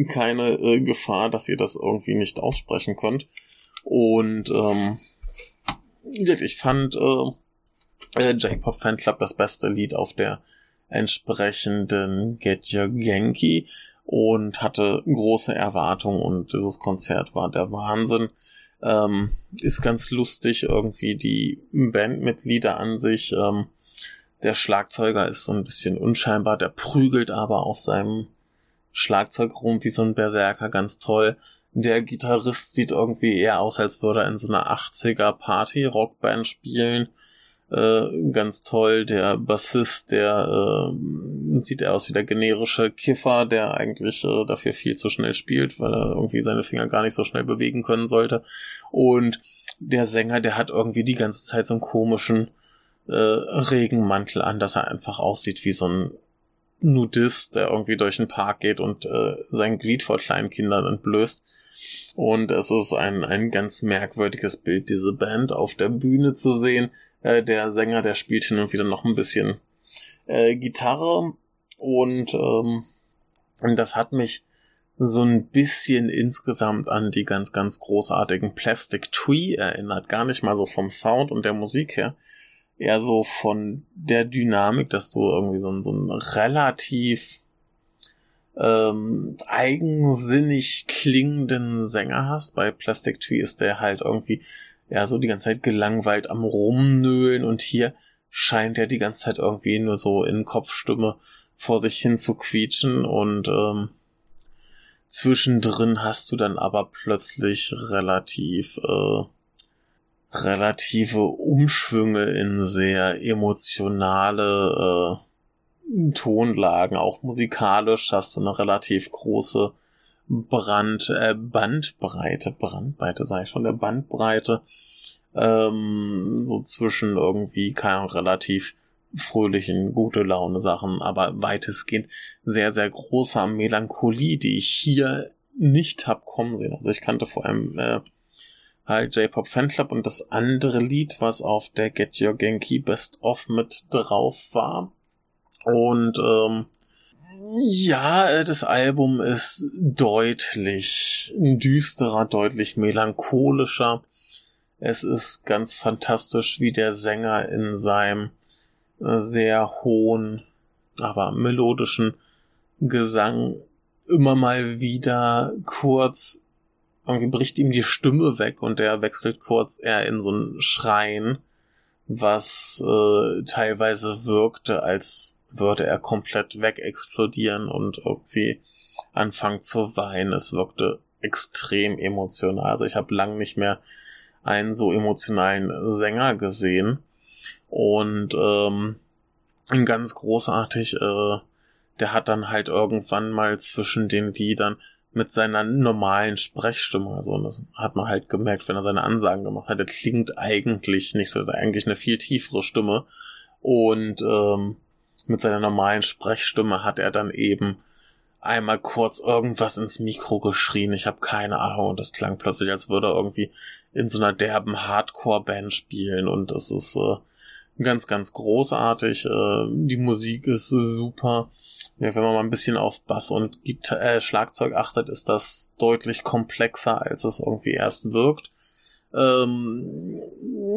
keine Gefahr, dass ihr das irgendwie nicht aussprechen könnt. Und ähm, wirklich fand äh, J-Pop Fan Club das beste Lied auf der entsprechenden Get Your Genki und hatte große Erwartungen und dieses Konzert war der Wahnsinn. Ähm, ist ganz lustig irgendwie die Bandmitglieder an sich. Ähm, der Schlagzeuger ist so ein bisschen unscheinbar, der prügelt aber auf seinem Schlagzeug rum wie so ein Berserker, ganz toll. Der Gitarrist sieht irgendwie eher aus, als würde er in so einer 80er Party-Rockband spielen. Äh, ganz toll. Der Bassist, der äh, sieht eher aus wie der generische Kiffer, der eigentlich äh, dafür viel zu schnell spielt, weil er irgendwie seine Finger gar nicht so schnell bewegen können sollte. Und der Sänger, der hat irgendwie die ganze Zeit so einen komischen äh, Regenmantel an, dass er einfach aussieht wie so ein Nudist, der irgendwie durch den Park geht und äh, sein Glied vor kleinen Kindern entblößt. Und es ist ein, ein ganz merkwürdiges Bild, diese Band auf der Bühne zu sehen. Äh, der Sänger, der spielt hin und wieder noch ein bisschen äh, Gitarre und ähm, das hat mich so ein bisschen insgesamt an die ganz, ganz großartigen Plastic Tree erinnert. Gar nicht mal so vom Sound und der Musik her. Eher so von der Dynamik, dass du irgendwie so, ein so ein relativ ähm, eigensinnig klingenden Sänger hast. Bei Plastic Tree ist der halt irgendwie ja so die ganze Zeit gelangweilt am Rumnöhlen und hier scheint er die ganze Zeit irgendwie nur so in Kopfstimme vor sich hin zu quietschen und ähm, zwischendrin hast du dann aber plötzlich relativ äh, relative Umschwünge in sehr emotionale äh, Tonlagen, auch musikalisch hast du eine relativ große Brand, äh, Bandbreite, Brandbreite sage ich schon, der Bandbreite, ähm, so zwischen irgendwie keine relativ fröhlichen, gute Laune Sachen, aber weitestgehend sehr, sehr großer Melancholie, die ich hier nicht hab kommen sehen. Also ich kannte vor allem äh, halt J-Pop Fanclub und das andere Lied, was auf der Get Your Genki Best of mit drauf war. Und ähm, ja, äh, das Album ist deutlich düsterer, deutlich melancholischer. Es ist ganz fantastisch, wie der Sänger in seinem äh, sehr hohen, aber melodischen Gesang immer mal wieder kurz irgendwie bricht ihm die Stimme weg und er wechselt kurz eher in so ein Schreien, was äh, teilweise wirkte, als würde er komplett wegexplodieren und irgendwie anfangen zu weinen. Es wirkte extrem emotional. Also ich habe lang nicht mehr einen so emotionalen Sänger gesehen. Und ähm, ganz großartig, äh, der hat dann halt irgendwann mal zwischen den Liedern mit seiner normalen Sprechstimme, also das hat man halt gemerkt, wenn er seine Ansagen gemacht hat, der klingt eigentlich nicht so, eigentlich eine viel tiefere Stimme. Und ähm, mit seiner normalen Sprechstimme hat er dann eben einmal kurz irgendwas ins Mikro geschrien. Ich habe keine Ahnung und das klang plötzlich, als würde er irgendwie in so einer derben Hardcore-Band spielen und das ist äh, ganz, ganz großartig. Äh, die Musik ist super. Ja, wenn man mal ein bisschen auf Bass und Gitar äh, Schlagzeug achtet, ist das deutlich komplexer, als es irgendwie erst wirkt. Ähm,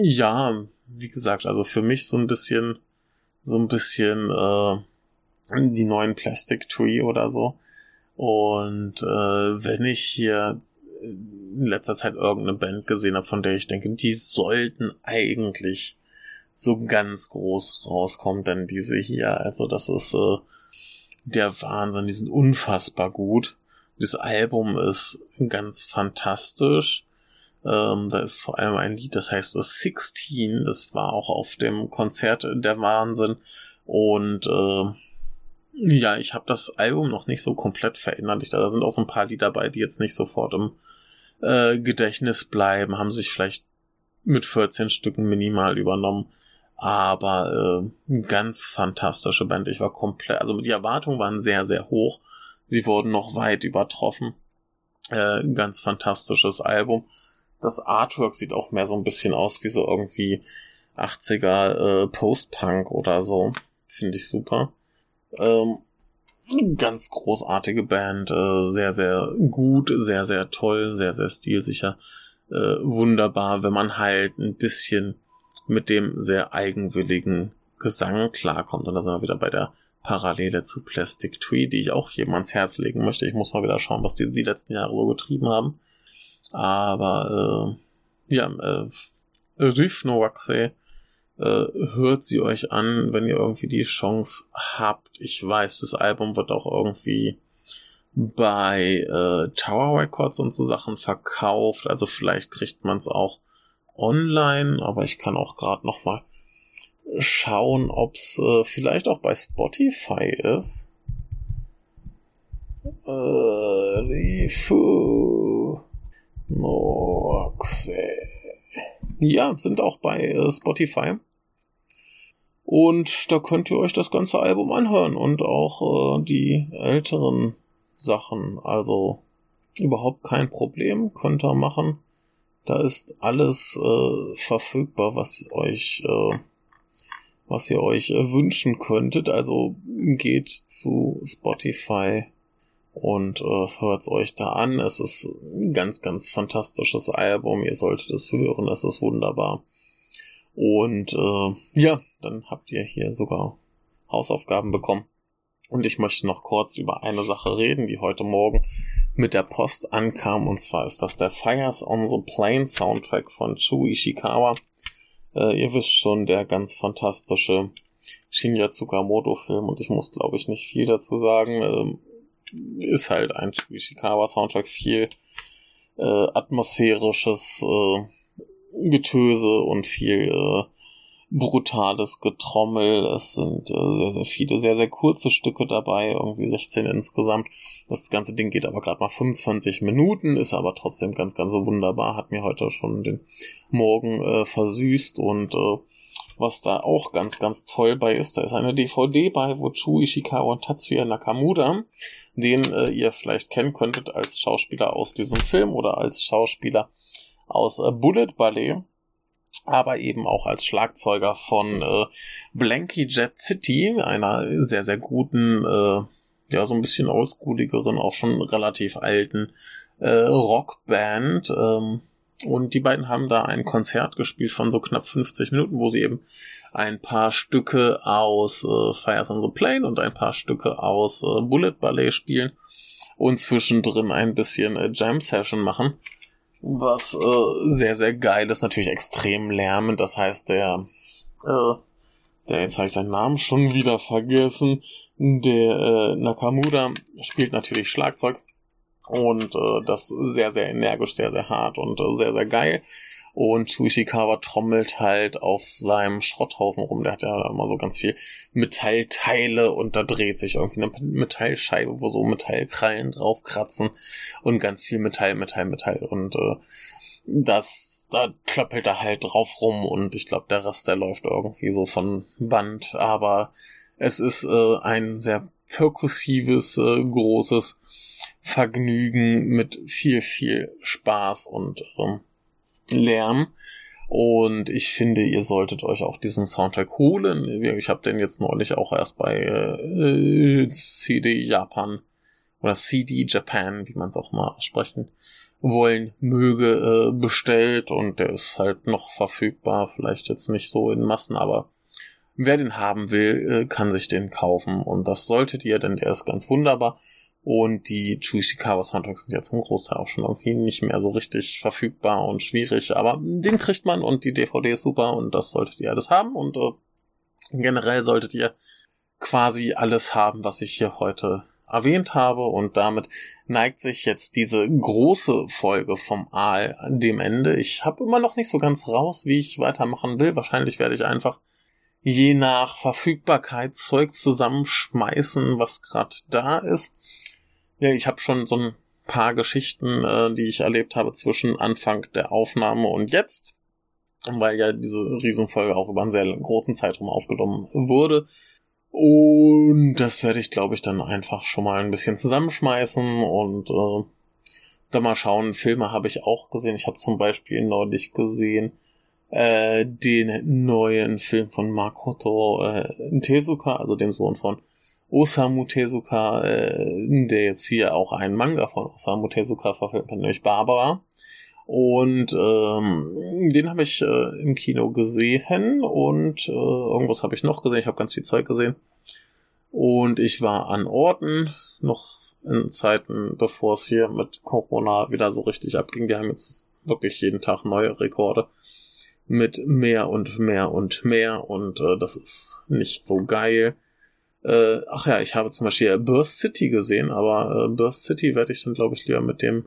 ja, wie gesagt, also für mich so ein bisschen so ein bisschen äh, die neuen Plastic Tree oder so. Und äh, wenn ich hier in letzter Zeit irgendeine Band gesehen habe, von der ich denke, die sollten eigentlich so ganz groß rauskommt, denn diese hier, also das ist äh, der Wahnsinn, die sind unfassbar gut. Das Album ist ganz fantastisch. Ähm, da ist vor allem ein Lied, das heißt 16, das war auch auf dem Konzert der Wahnsinn. Und äh, ja, ich habe das Album noch nicht so komplett verinnerlicht. Da sind auch so ein paar Lieder dabei, die jetzt nicht sofort im äh, Gedächtnis bleiben, haben sich vielleicht mit 14 Stücken minimal übernommen. Aber äh, ganz fantastische Band. Ich war komplett, also die Erwartungen waren sehr, sehr hoch. Sie wurden noch weit übertroffen. Äh, ganz fantastisches Album. Das Artwork sieht auch mehr so ein bisschen aus wie so irgendwie 80er äh, Post-Punk oder so. Finde ich super. Ähm, ganz großartige Band, äh, sehr, sehr gut, sehr, sehr toll, sehr, sehr stilsicher. Äh, wunderbar, wenn man halt ein bisschen mit dem sehr eigenwilligen Gesang klarkommt. Und da sind wir wieder bei der Parallele zu Plastic Tree, die ich auch jedem ans Herz legen möchte. Ich muss mal wieder schauen, was die die letzten Jahre so getrieben haben. Aber äh, ja, äh, Riff No Waxe, äh, hört sie euch an, wenn ihr irgendwie die Chance habt. Ich weiß, das Album wird auch irgendwie bei äh, Tower Records und so Sachen verkauft. Also vielleicht kriegt man es auch online, aber ich kann auch gerade noch mal schauen, ob es äh, vielleicht auch bei Spotify ist. Äh, Noxe. Ja, sind auch bei äh, Spotify. Und da könnt ihr euch das ganze Album anhören und auch äh, die älteren Sachen. Also überhaupt kein Problem, könnt ihr machen. Da ist alles äh, verfügbar, was euch, äh, was ihr euch äh, wünschen könntet. Also geht zu Spotify und äh, hört euch da an. Es ist ein ganz, ganz fantastisches Album. Ihr solltet es hören. Es ist wunderbar. Und äh, ja, dann habt ihr hier sogar Hausaufgaben bekommen. Und ich möchte noch kurz über eine Sache reden, die heute Morgen mit der Post ankam. Und zwar ist das der Fires on the Plane Soundtrack von Chu Ishikawa. Äh, ihr wisst schon, der ganz fantastische Shinya Tsukamoto Film. Und ich muss, glaube ich, nicht viel dazu sagen. Ähm, ist halt ein Chu Ishikawa Soundtrack. Viel äh, atmosphärisches äh, Getöse und viel äh, brutales Getrommel. Es sind äh, sehr, sehr viele, sehr, sehr kurze Stücke dabei, irgendwie 16 insgesamt. Das ganze Ding geht aber gerade mal 25 Minuten, ist aber trotzdem ganz, ganz so wunderbar. Hat mir heute schon den Morgen äh, versüßt und äh, was da auch ganz, ganz toll bei ist, da ist eine DVD bei, wo Chu Ishikawa und Tatsuya Nakamura, den äh, ihr vielleicht kennen könntet als Schauspieler aus diesem Film oder als Schauspieler aus äh, Bullet Ballet, aber eben auch als Schlagzeuger von äh, Blanky Jet City, einer sehr, sehr guten, äh, ja, so ein bisschen oldschooligeren, auch schon relativ alten äh, Rockband. Ähm, und die beiden haben da ein Konzert gespielt von so knapp 50 Minuten, wo sie eben ein paar Stücke aus äh, Fires on the Plane und ein paar Stücke aus äh, Bullet Ballet spielen und zwischendrin ein bisschen äh, Jam Session machen. Was äh, sehr, sehr geil ist, natürlich extrem lärmend. Das heißt, der, äh, der, jetzt habe ich seinen Namen schon wieder vergessen, der äh, Nakamura spielt natürlich Schlagzeug und äh, das sehr, sehr energisch, sehr, sehr hart und äh, sehr, sehr geil. Und Shuishikawa trommelt halt auf seinem Schrotthaufen rum. Der hat ja immer so ganz viel Metallteile und da dreht sich irgendwie eine Metallscheibe, wo so Metallkrallen draufkratzen und ganz viel Metall, Metall, Metall. Und äh, das, da klöppelt er halt drauf rum und ich glaube, der Rest, der läuft irgendwie so von Band. Aber es ist äh, ein sehr perkussives, äh, großes Vergnügen mit viel, viel Spaß und ähm, Lärm. Und ich finde, ihr solltet euch auch diesen Soundtrack holen. Ich habe den jetzt neulich auch erst bei äh, CD Japan oder CD Japan, wie man es auch mal sprechen wollen möge, äh, bestellt und der ist halt noch verfügbar. Vielleicht jetzt nicht so in Massen, aber wer den haben will, äh, kann sich den kaufen und das solltet ihr, denn der ist ganz wunderbar. Und die Chuishikawa Soundtracks sind jetzt zum Großteil auch schon irgendwie nicht mehr so richtig verfügbar und schwierig, aber den kriegt man und die DVD ist super und das solltet ihr alles haben und äh, generell solltet ihr quasi alles haben, was ich hier heute erwähnt habe und damit neigt sich jetzt diese große Folge vom Aal dem Ende. Ich habe immer noch nicht so ganz raus, wie ich weitermachen will. Wahrscheinlich werde ich einfach je nach Verfügbarkeit Zeug zusammenschmeißen, was gerade da ist. Ja, ich habe schon so ein paar Geschichten, äh, die ich erlebt habe zwischen Anfang der Aufnahme und jetzt, weil ja diese Riesenfolge auch über einen sehr großen Zeitraum aufgenommen wurde. Und das werde ich, glaube ich, dann einfach schon mal ein bisschen zusammenschmeißen und äh, dann mal schauen. Filme habe ich auch gesehen. Ich habe zum Beispiel neulich gesehen äh, den neuen Film von Makoto äh, Tezuka, also dem Sohn von Osamu Tezuka, äh, der jetzt hier auch einen Manga von Osamu Tezuka verfilmt hat, nämlich Barbara. Und ähm, den habe ich äh, im Kino gesehen und äh, irgendwas habe ich noch gesehen. Ich habe ganz viel Zeug gesehen. Und ich war an Orten, noch in Zeiten, bevor es hier mit Corona wieder so richtig abging. Wir haben jetzt wirklich jeden Tag neue Rekorde mit mehr und mehr und mehr und äh, das ist nicht so geil. Äh, ach ja, ich habe zum Beispiel Burst City gesehen, aber äh, Burst City werde ich dann, glaube ich, lieber mit dem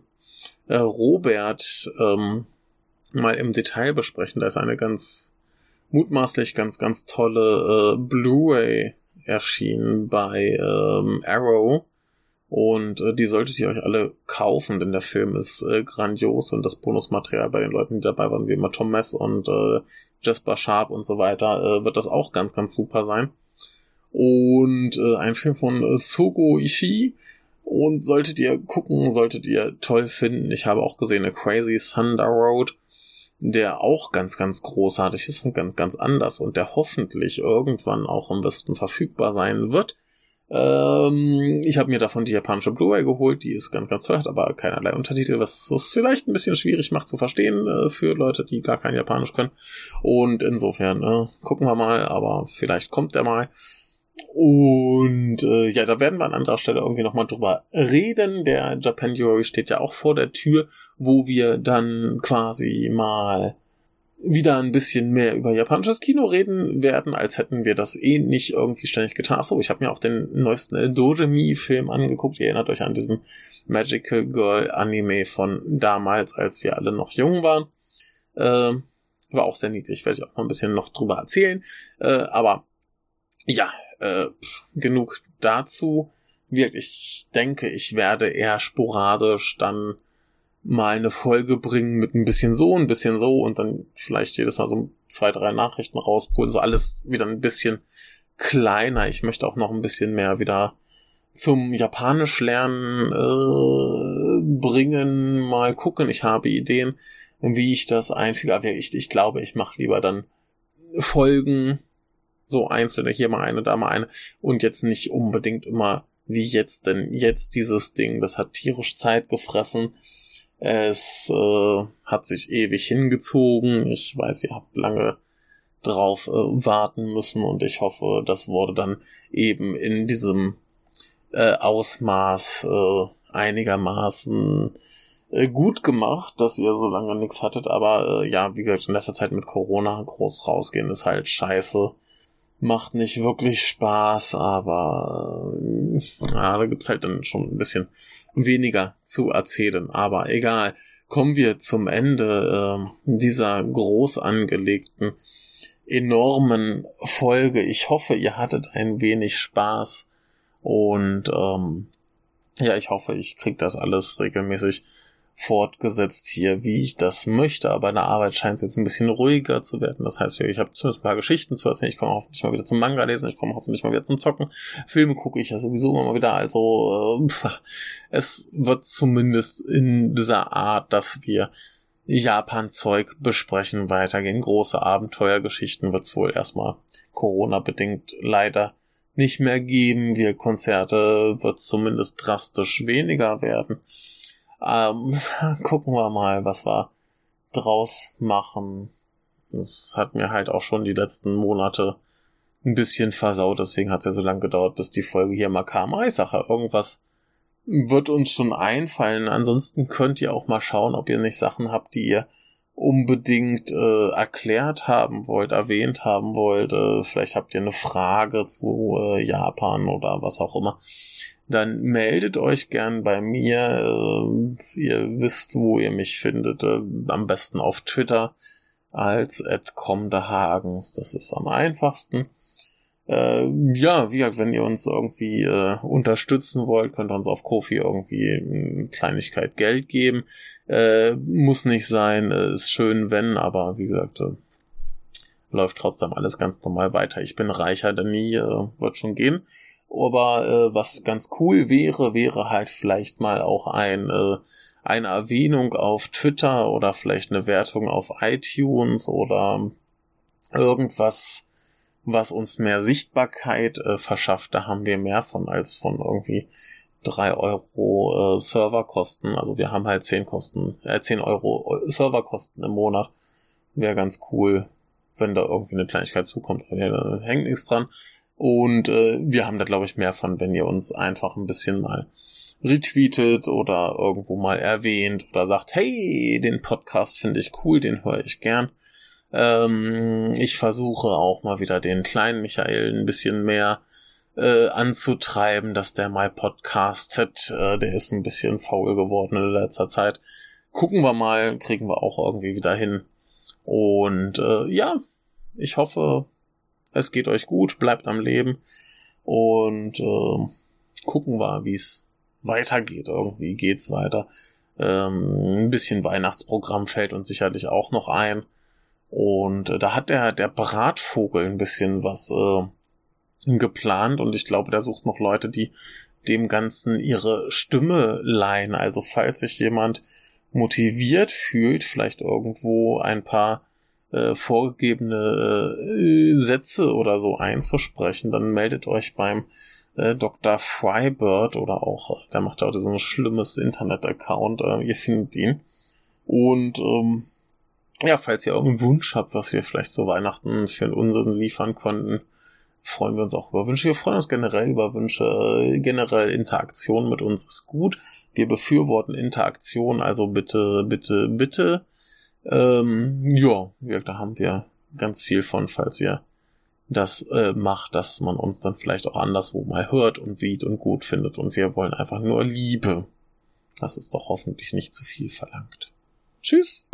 äh, Robert ähm, mal im Detail besprechen. Da ist eine ganz mutmaßlich ganz, ganz tolle äh, Blu-ray erschienen bei ähm, Arrow. Und äh, die solltet ihr euch alle kaufen, denn der Film ist äh, grandios und das Bonusmaterial bei den Leuten, die dabei waren, wie immer Tom Mess und äh, Jasper Sharp und so weiter, äh, wird das auch ganz, ganz super sein. Und äh, ein Film von äh, Sogo Ishii. Und solltet ihr gucken, solltet ihr toll finden. Ich habe auch gesehen A Crazy Thunder Road, der auch ganz, ganz großartig ist und ganz, ganz anders und der hoffentlich irgendwann auch im Westen verfügbar sein wird. Ähm, ich habe mir davon die japanische Blu-ray geholt, die ist ganz, ganz toll, hat aber keinerlei Untertitel, was es vielleicht ein bisschen schwierig macht zu verstehen äh, für Leute, die gar kein Japanisch können. Und insofern äh, gucken wir mal, aber vielleicht kommt der mal. Und äh, ja, da werden wir an anderer Stelle irgendwie nochmal drüber reden. Der Japan Jury steht ja auch vor der Tür, wo wir dann quasi mal wieder ein bisschen mehr über japanisches Kino reden werden, als hätten wir das eh nicht irgendwie ständig getan. Achso, ich habe mir auch den neuesten Doremi-Film angeguckt. Ihr erinnert euch an diesen Magical Girl Anime von damals, als wir alle noch jung waren. Äh, war auch sehr niedlich, werde ich auch noch ein bisschen noch drüber erzählen. Äh, aber ja, äh, genug dazu. Wirklich, ich denke, ich werde eher sporadisch dann mal eine Folge bringen mit ein bisschen so, ein bisschen so und dann vielleicht jedes Mal so zwei, drei Nachrichten rauspulen. So alles wieder ein bisschen kleiner. Ich möchte auch noch ein bisschen mehr wieder zum Japanisch lernen äh, bringen. Mal gucken. Ich habe Ideen, wie ich das einfüge. Aber ich, ich glaube, ich mache lieber dann Folgen so einzelne, hier mal eine, da mal eine und jetzt nicht unbedingt immer wie jetzt denn jetzt dieses Ding, das hat tierisch Zeit gefressen. Es äh, hat sich ewig hingezogen. Ich weiß, ihr habt lange drauf äh, warten müssen und ich hoffe, das wurde dann eben in diesem äh, Ausmaß äh, einigermaßen äh, gut gemacht, dass ihr so lange nichts hattet. Aber äh, ja, wie gesagt, in letzter Zeit mit Corona groß rausgehen ist halt scheiße macht nicht wirklich Spaß, aber äh, ja, da gibt's halt dann schon ein bisschen weniger zu erzählen. Aber egal, kommen wir zum Ende äh, dieser groß angelegten, enormen Folge. Ich hoffe, ihr hattet ein wenig Spaß und ähm, ja, ich hoffe, ich krieg das alles regelmäßig fortgesetzt hier, wie ich das möchte, aber in der Arbeit scheint es jetzt ein bisschen ruhiger zu werden. Das heißt, ich habe zumindest ein paar Geschichten zu erzählen. Ich komme hoffentlich mal wieder zum Manga lesen, ich komme hoffentlich mal wieder zum Zocken. Filme gucke ich ja sowieso immer mal wieder. Also äh, es wird zumindest in dieser Art, dass wir Japan-Zeug besprechen, weitergehen. Große Abenteuergeschichten wird es wohl erstmal Corona-bedingt leider nicht mehr geben. Wir Konzerte wird zumindest drastisch weniger werden. Ähm, gucken wir mal, was wir draus machen. Das hat mir halt auch schon die letzten Monate ein bisschen versaut, deswegen hat es ja so lange gedauert, bis die Folge hier mal kam. Ah, ich sage, irgendwas wird uns schon einfallen. Ansonsten könnt ihr auch mal schauen, ob ihr nicht Sachen habt, die ihr unbedingt äh, erklärt haben wollt, erwähnt haben wollt. Äh, vielleicht habt ihr eine Frage zu äh, Japan oder was auch immer. Dann meldet euch gern bei mir. Äh, ihr wisst, wo ihr mich findet. Äh, am besten auf Twitter als @comdehagens. Das ist am einfachsten. Äh, ja, wie gesagt, wenn ihr uns irgendwie äh, unterstützen wollt, könnt ihr uns auf Kofi irgendwie eine Kleinigkeit Geld geben. Äh, muss nicht sein, äh, ist schön, wenn, aber wie gesagt, äh, läuft trotzdem alles ganz normal weiter. Ich bin reicher denn nie, wird schon gehen. Aber äh, was ganz cool wäre, wäre halt vielleicht mal auch ein äh, eine Erwähnung auf Twitter oder vielleicht eine Wertung auf iTunes oder irgendwas was uns mehr Sichtbarkeit äh, verschafft. Da haben wir mehr von als von irgendwie drei Euro äh, Serverkosten. Also wir haben halt zehn Kosten, äh, zehn Euro äh, Serverkosten im Monat. Wäre ganz cool, wenn da irgendwie eine Kleinigkeit zukommt. Da hängt nichts dran. Und äh, wir haben da, glaube ich, mehr von, wenn ihr uns einfach ein bisschen mal retweetet oder irgendwo mal erwähnt oder sagt, hey, den Podcast finde ich cool, den höre ich gern. Ähm, ich versuche auch mal wieder den kleinen Michael ein bisschen mehr äh, anzutreiben, dass der mal podcastet. Äh, der ist ein bisschen faul geworden in letzter Zeit. Gucken wir mal, kriegen wir auch irgendwie wieder hin. Und äh, ja, ich hoffe, es geht euch gut, bleibt am Leben und äh, gucken wir, wie es weitergeht. Irgendwie geht's weiter. Ähm, ein bisschen Weihnachtsprogramm fällt uns sicherlich auch noch ein. Und äh, da hat der, der Bratvogel ein bisschen was äh, geplant und ich glaube, der sucht noch Leute, die dem Ganzen ihre Stimme leihen. Also falls sich jemand motiviert fühlt, vielleicht irgendwo ein paar äh, vorgegebene äh, Sätze oder so einzusprechen, dann meldet euch beim äh, Dr. Frybird oder auch, äh, der macht auch so ein schlimmes Internet-Account, äh, ihr findet ihn. Und ähm, ja, falls ihr irgendeinen Wunsch habt, was wir vielleicht zu Weihnachten für unseren liefern konnten, freuen wir uns auch über Wünsche. Wir freuen uns generell über Wünsche. Generell Interaktion mit uns ist gut. Wir befürworten Interaktion, also bitte, bitte, bitte. Ähm, ja, da haben wir ganz viel von, falls ihr das äh, macht, dass man uns dann vielleicht auch anderswo mal hört und sieht und gut findet. Und wir wollen einfach nur Liebe. Das ist doch hoffentlich nicht zu viel verlangt. Tschüss.